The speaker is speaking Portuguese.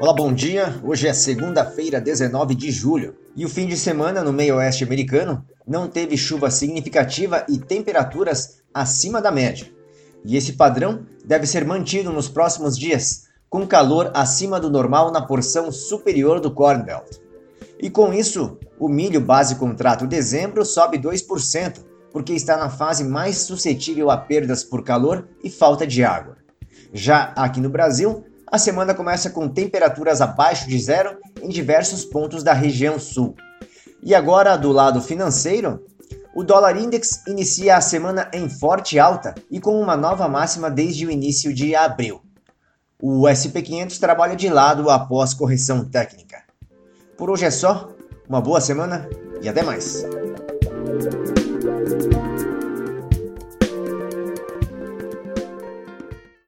Olá, bom dia. Hoje é segunda-feira, 19 de julho, e o fim de semana no meio-oeste americano não teve chuva significativa e temperaturas acima da média. E esse padrão deve ser mantido nos próximos dias, com calor acima do normal na porção superior do Corn Belt. E com isso, o milho base contrato dezembro sobe 2%, porque está na fase mais suscetível a perdas por calor e falta de água. Já aqui no Brasil, a semana começa com temperaturas abaixo de zero em diversos pontos da região sul. E agora, do lado financeiro, o dólar index inicia a semana em forte alta e com uma nova máxima desde o início de abril. O SP500 trabalha de lado após correção técnica. Por hoje é só, uma boa semana e até mais!